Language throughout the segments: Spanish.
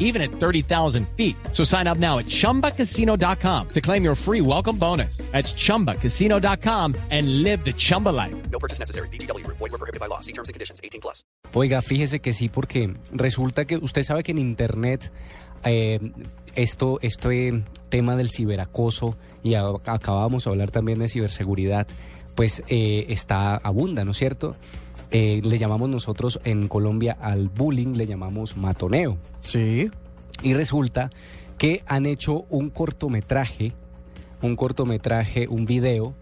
even at 30,000 feet. So sign up now at chumbacasino.com to claim your free welcome bonus. That's chumbacasino.com and live the Chumba life. No purchase necessary. BGW. Void were prohibited by law. See terms and conditions. 18 plus. Oiga, fíjese que sí, porque resulta que usted sabe que en Internet eh, esto, este tema del ciberacoso, y a- acabamos de hablar también de ciberseguridad, pues eh, está abunda, ¿no es cierto? Eh, le llamamos nosotros en Colombia al bullying, le llamamos matoneo. Sí. Y resulta que han hecho un cortometraje, un cortometraje, un video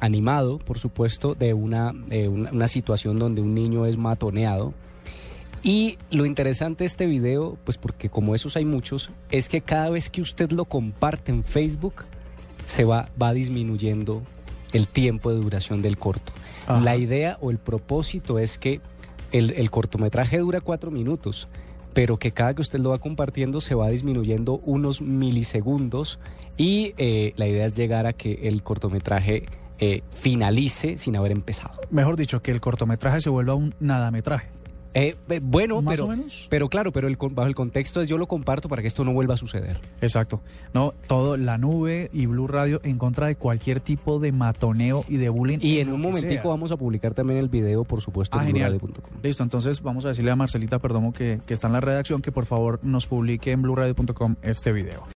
animado, por supuesto, de una, eh, una, una situación donde un niño es matoneado. Y lo interesante de este video, pues porque como esos hay muchos, es que cada vez que usted lo comparte en Facebook, se va, va disminuyendo el tiempo de duración del corto. Ajá. La idea o el propósito es que el, el cortometraje dura cuatro minutos, pero que cada que usted lo va compartiendo se va disminuyendo unos milisegundos y eh, la idea es llegar a que el cortometraje eh, finalice sin haber empezado. Mejor dicho, que el cortometraje se vuelva un nadametraje. Eh, eh, bueno, ¿Más pero, o menos? pero claro, pero el, con- bajo el contexto es yo lo comparto para que esto no vuelva a suceder. Exacto. No, todo, la nube y Blue Radio en contra de cualquier tipo de matoneo y de bullying. Y en un momentico sea. vamos a publicar también el video, por supuesto, Ah, en bluradio.com. Listo, entonces vamos a decirle a Marcelita Perdomo que, que está en la redacción que por favor nos publique en blueradio.com este video.